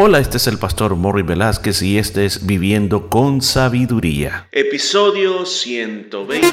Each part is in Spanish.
Hola, este es el pastor Morri Velázquez y este es Viviendo con Sabiduría. Episodio 120.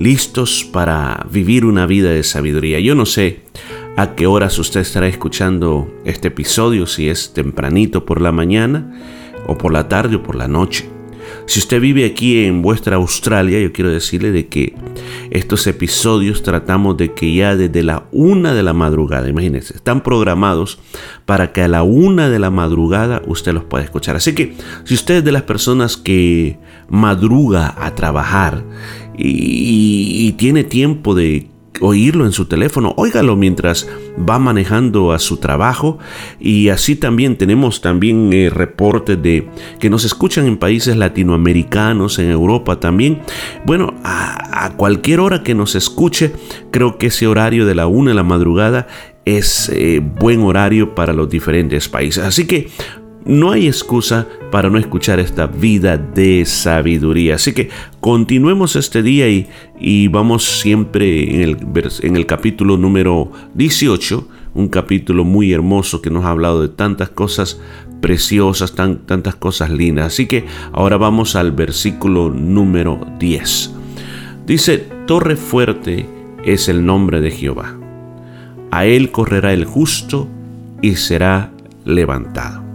listos para vivir una vida de sabiduría. Yo no sé a qué horas usted estará escuchando este episodio, si es tempranito por la mañana o por la tarde o por la noche. Si usted vive aquí en vuestra Australia, yo quiero decirle de que estos episodios tratamos de que ya desde la una de la madrugada, imagínense, están programados para que a la una de la madrugada usted los pueda escuchar. Así que si usted es de las personas que madruga a trabajar y, tiene tiempo de oírlo en su teléfono, óigalo mientras va manejando a su trabajo y así también tenemos también eh, reportes de que nos escuchan en países latinoamericanos, en Europa también. Bueno, a, cualquier hora que nos escuche, creo que ese horario de la una de la madrugada es eh, buen horario para los diferentes países. Así que no hay excusa para no escuchar esta vida de sabiduría. Así que continuemos este día y, vamos siempre en el, capítulo número 18, un capítulo muy hermoso que nos ha hablado de tantas cosas preciosas, tan, tantas cosas lindas. Así que ahora vamos al versículo número 10. Dice, Torre fuerte es el nombre de Jehová. A él correrá el justo y será levantado.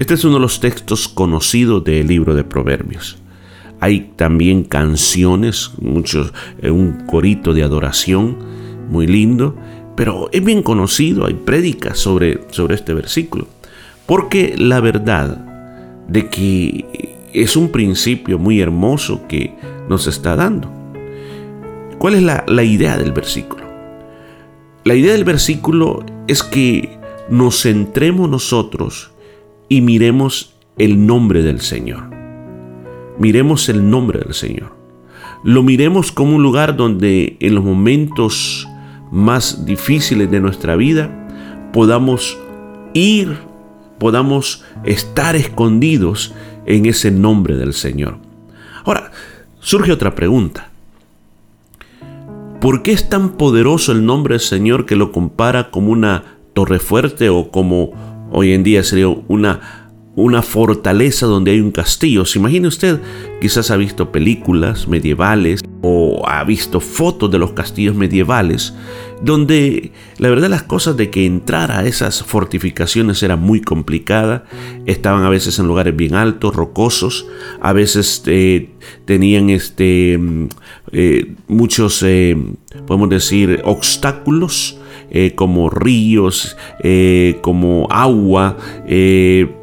Este es uno de los textos conocidos del libro de Proverbios. Hay también canciones, muchos, eh, un corito de adoración muy lindo, pero es bien conocido, hay prédicas sobre, sobre este versículo. Porque la verdad de que es un principio muy hermoso que nos está dando. ¿Cuál es la, la idea del versículo? La idea del versículo es que nos centremos nosotros y miremos el nombre del Señor. Miremos el nombre del Señor. Lo miremos como un lugar donde en los momentos más difíciles de nuestra vida podamos ir, podamos estar escondidos en ese nombre del Señor. Ahora, surge otra pregunta. ¿Por qué es tan poderoso el nombre del Señor que lo compara como una torre fuerte o como Hoy en día sería una, una fortaleza donde hay un castillo. ¿Se imagina usted? Quizás ha visto películas medievales o ha visto fotos de los castillos medievales, donde la verdad las cosas de que entrar a esas fortificaciones era muy complicada. Estaban a veces en lugares bien altos, rocosos, a veces eh, tenían este, mm, eh, muchos, eh, podemos decir, obstáculos eh, como ríos, eh, como agua, eh,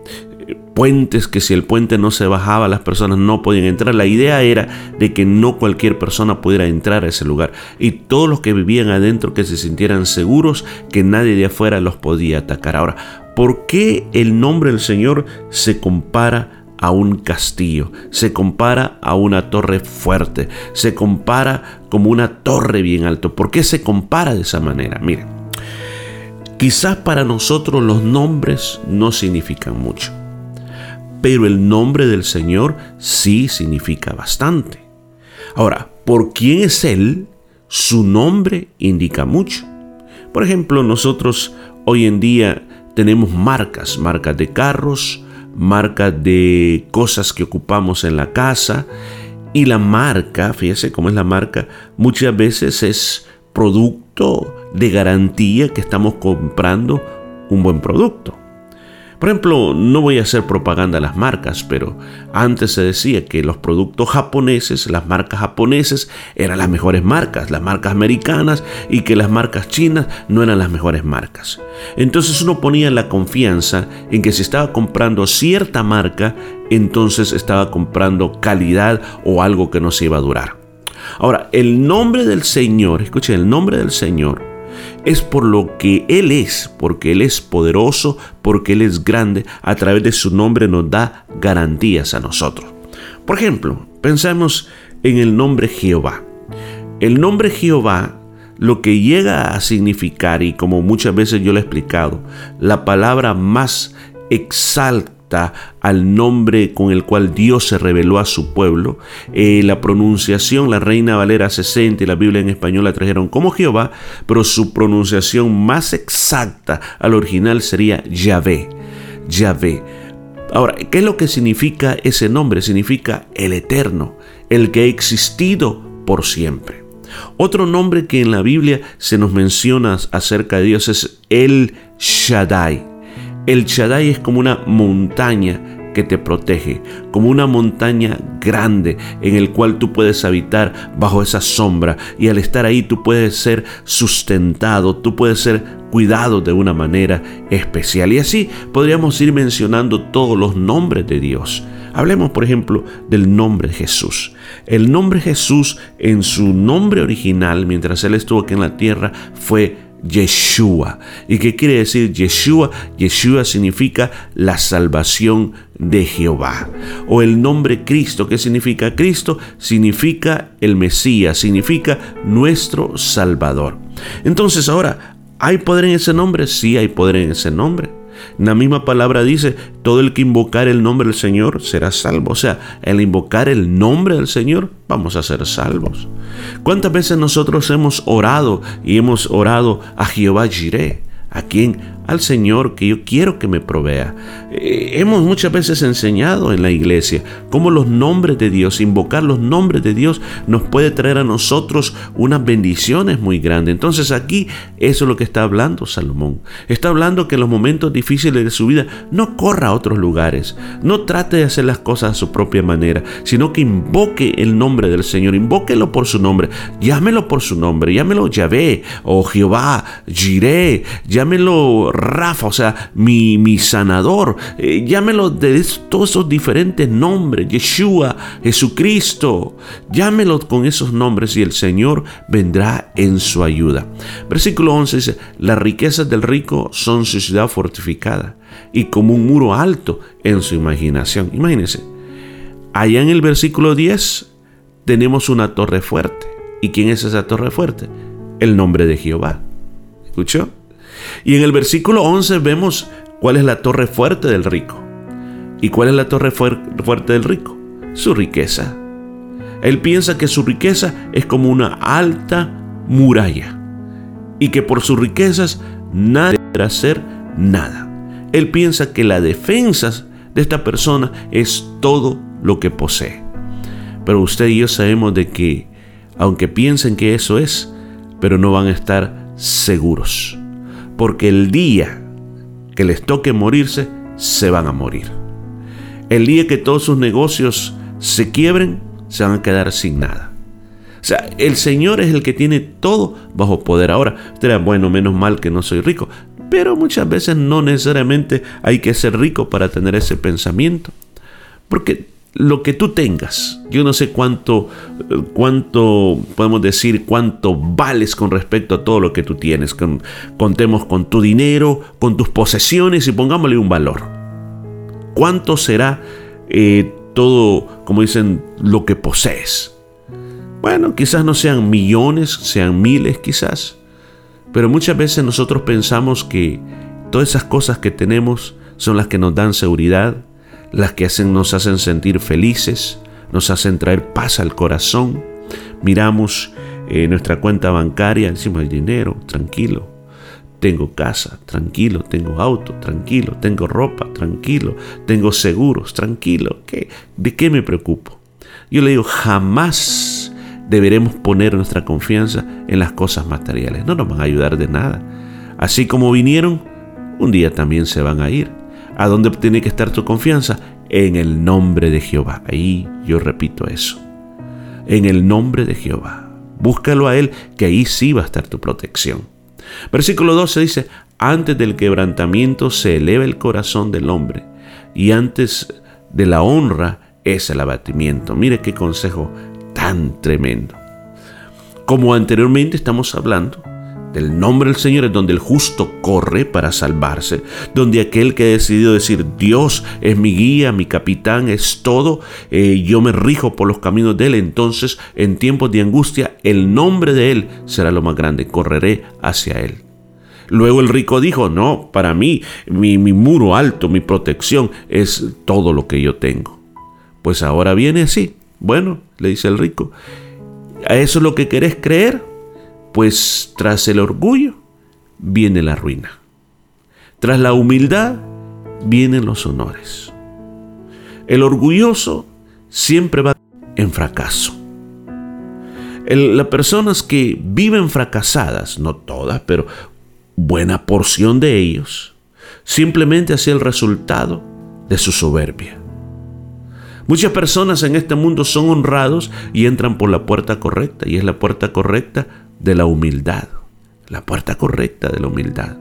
puentes que si el puente no se bajaba las personas no podían entrar. La idea era de que no cualquier persona pudiera entrar a ese lugar y todos los que vivían adentro que se sintieran seguros que nadie de afuera los podía atacar. Ahora, ¿por qué el nombre del Señor se compara a un castillo, se compara a una torre fuerte, se compara como una torre bien alto. ¿Por qué se compara de esa manera? Miren, Quizás para nosotros los nombres no significan mucho, pero el nombre del Señor sí significa bastante. Ahora, ¿por quién es Él? Su nombre indica mucho. Por ejemplo, nosotros hoy en día tenemos marcas, marcas de carros, marcas de cosas que ocupamos en la casa. Y la marca, fíjese cómo es la marca, muchas veces es producto de garantía que estamos comprando un buen producto. Por ejemplo, no voy a hacer propaganda a las marcas, pero antes se decía que los productos japoneses, las marcas japoneses, eran las mejores marcas, las marcas americanas, y que las marcas chinas no eran las mejores marcas. Entonces uno ponía la confianza en que si estaba comprando cierta marca, entonces estaba comprando calidad o algo que no se iba a durar. Ahora, el nombre del Señor, escuchen, el nombre del Señor es por lo que Él es, porque Él es poderoso, porque Él es grande, a través de su nombre nos da garantías a nosotros. Por ejemplo, pensemos en el nombre Jehová. El nombre Jehová lo que llega a significar, y como muchas veces yo lo he explicado, la palabra más exalta al nombre con el cual Dios se reveló a su pueblo. Eh, la pronunciación, la Reina Valera 60 y la Biblia en español la trajeron como Jehová, pero su pronunciación más exacta al original sería Yahvé. Yahvé. Ahora, ¿qué es lo que significa ese nombre? Significa el eterno, el que ha existido por siempre. Otro nombre que en la Biblia se nos menciona acerca de Dios es el Shaddai. El Shaddai es como una montaña que te protege, como una montaña grande en el cual tú puedes habitar bajo esa sombra y al estar ahí tú puedes ser sustentado, tú puedes ser cuidado de una manera especial. Y así podríamos ir mencionando todos los nombres de Dios. Hablemos, por ejemplo, del nombre Jesús. El nombre Jesús en su nombre original, mientras Él estuvo aquí en la tierra, fue Yeshua. ¿Y qué quiere decir Yeshua? Yeshua significa la salvación de Jehová. O el nombre Cristo. ¿Qué significa Cristo? Significa el Mesías, significa nuestro Salvador. Entonces ahora, ¿hay poder en ese nombre? Sí, hay poder en ese nombre. La misma palabra dice, todo el que invocar el nombre del Señor será salvo. O sea, al invocar el nombre del Señor vamos a ser salvos. ¿Cuántas veces nosotros hemos orado y hemos orado a Jehová Jireh? ¿A quién? Al Señor que yo quiero que me provea. Eh, hemos muchas veces enseñado en la iglesia cómo los nombres de Dios, invocar los nombres de Dios nos puede traer a nosotros unas bendiciones muy grandes. Entonces aquí eso es lo que está hablando Salomón. Está hablando que en los momentos difíciles de su vida no corra a otros lugares, no trate de hacer las cosas a su propia manera, sino que invoque el nombre del Señor, invóquelo por su nombre, llámelo por su nombre, llámelo Yahvé o Jehová, Jireh, llámelo Rafa, o sea, mi, mi sanador. Eh, llámelo de todos esos diferentes nombres, Yeshua, Jesucristo. Llámelo con esos nombres y el Señor vendrá en su ayuda. Versículo 11 dice, las riquezas del rico son su ciudad fortificada y como un muro alto en su imaginación. Imagínense, allá en el versículo 10 tenemos una torre fuerte. ¿Y quién es esa torre fuerte? El nombre de Jehová. ¿Escuchó? Y en el versículo 11 vemos cuál es la torre fuerte del rico. ¿Y cuál es la torre fuerte del rico? Su riqueza. Él piensa que su riqueza es como una alta muralla y que por sus riquezas nadie podrá hacer nada. Él piensa que la defensa de esta persona es todo lo que posee. Pero usted y yo sabemos de que, aunque piensen que eso es, pero no van a estar seguros porque el día que les toque morirse, se van a morir. El día que todos sus negocios se quiebren, se van a quedar sin nada. O sea, el Señor es el que tiene todo bajo poder. Ahora, usted bueno, menos mal que no soy rico. Pero muchas veces no necesariamente hay que ser rico para tener ese pensamiento. Porque lo que tú tengas. Yo no sé cuánto, cuánto podemos decir, cuánto vales con respecto a todo lo que tú tienes. contemos con tu dinero, con tus posesiones y pongámosle un valor. ¿Cuánto será eh, todo, como dicen, lo que posees? Bueno, quizás no sean millones, sean miles quizás. Pero muchas veces nosotros pensamos que todas esas cosas que tenemos son las que nos dan seguridad, las que hacen, nos hacen sentir felices, nos hacen traer paz al corazón. Miramos eh, nuestra cuenta bancaria, decimos el dinero, tranquilo. Tengo casa, tranquilo, tengo auto, tranquilo, tengo ropa, tranquilo, tengo seguros, tranquilo. ¿Qué? ¿De qué me preocupo? Yo le digo, jamás deberemos poner nuestra confianza en las cosas materiales. No nos van a ayudar de nada. Así como vinieron, un día también se van a ir. ¿A dónde tiene que estar tu confianza? En el nombre de Jehová. Ahí yo repito eso. En el nombre de Jehová. Búscalo a Él, que ahí sí va a estar tu protección. Versículo 12 dice, antes del quebrantamiento se eleva el corazón del hombre y antes de la honra es el abatimiento. Mire qué consejo tan tremendo. Como anteriormente estamos hablando del nombre del Señor es donde el justo corre para salvarse, donde aquel que ha decidido decir Dios es mi guía, mi capitán, es todo, eh, yo me rijo por los caminos de Él, entonces en tiempos de angustia el nombre de Él será lo más grande, correré hacia Él. Luego el rico dijo, no, para mí mi, mi muro alto, mi protección es todo lo que yo tengo. Pues ahora viene así. Bueno, le dice el rico, ¿a eso es lo que querés creer? Pues tras el orgullo viene la ruina. Tras la humildad vienen los honores. El orgulloso siempre va en fracaso. las personas que viven fracasadas, no todas, pero buena porción de ellos, simplemente hacia el resultado de su soberbia. Muchas personas en este mundo son honrados y entran por la puerta correcta, y es la puerta correcta de la humildad, la puerta correcta de la humildad.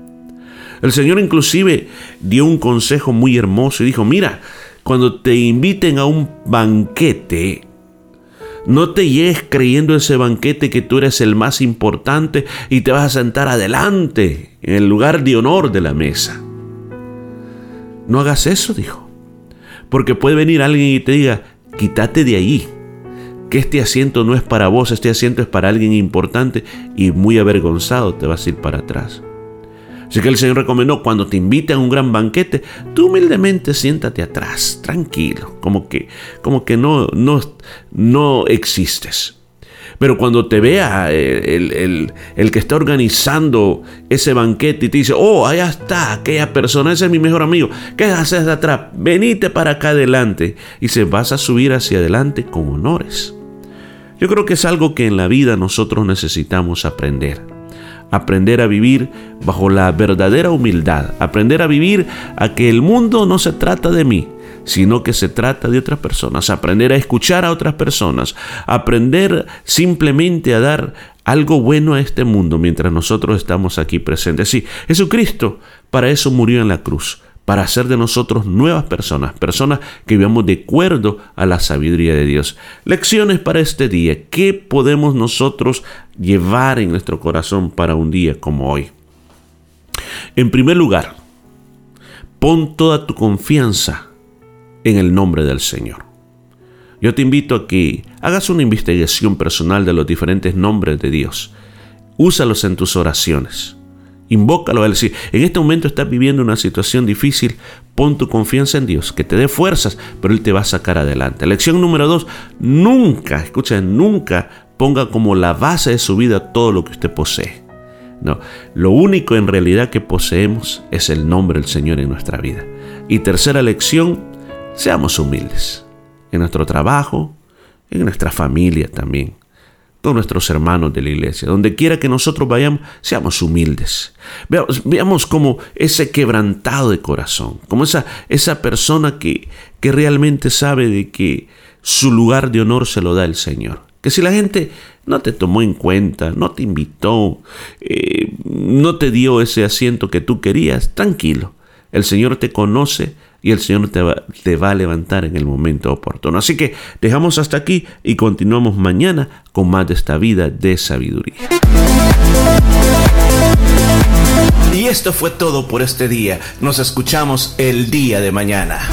El Señor inclusive dio un consejo muy hermoso y dijo, mira, cuando te inviten a un banquete, no te llegues creyendo ese banquete que tú eres el más importante y te vas a sentar adelante, en el lugar de honor de la mesa. No hagas eso, dijo. Porque puede venir alguien y te diga, quítate de ahí, que este asiento no es para vos, este asiento es para alguien importante y muy avergonzado te vas a ir para atrás. Así que el Señor recomendó, cuando te inviten a un gran banquete, tú humildemente siéntate atrás, tranquilo, como que, como que no, no, no existes. Pero cuando te vea eh, el, el, que está organizando ese banquete y te dice, oh, allá está aquella persona, ese es mi mejor amigo, ¿qué haces de atrás? Venite para acá adelante. Y se vas a subir hacia adelante con honores. Yo creo que es algo que en la vida nosotros necesitamos aprender aprender a vivir bajo la verdadera humildad, aprender a vivir a que el mundo no se trata de mí, sino que se trata de otras personas, aprender a escuchar a otras personas, aprender simplemente a dar algo bueno a este mundo mientras nosotros estamos aquí presentes. Sí, Jesucristo para eso murió en la cruz, para hacer de nosotros nuevas personas, personas que vivamos de acuerdo a la sabiduría de Dios. Lecciones para este día. ¿Qué podemos nosotros llevar en nuestro corazón para un día como hoy? En primer lugar, pon toda tu confianza en el nombre del Señor. Yo te invito a que hagas una investigación personal de los diferentes nombres de Dios. Úsalos en tus oraciones. Invócalo a Él. Si en este momento estás viviendo una situación difícil, pon tu confianza en Dios, que te dé fuerzas, pero Él te va a sacar adelante. Lección número dos, nunca, escucha, nunca ponga como la base de su vida todo lo que usted posee. No, lo único en realidad que poseemos es el nombre del Señor en nuestra vida. Y tercera lección, seamos humildes en nuestro trabajo, en nuestra familia también nuestros hermanos de la iglesia. Donde quiera que nosotros vayamos, seamos humildes. Veamos, como ese quebrantado de corazón, como esa, esa persona que, que realmente sabe de que su lugar de honor se lo da el Señor. Que si la gente no te tomó en cuenta, no te invitó, eh, no te dio ese asiento que tú querías, tranquilo. El Señor te conoce y el Señor te va, a levantar en el momento oportuno. Así que dejamos hasta aquí y continuamos mañana con más de esta vida de sabiduría. Y esto fue todo por este día. Nos escuchamos el día de mañana.